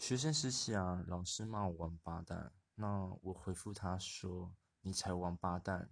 学生时期啊老师骂我王八蛋那我回复他说你才王八蛋。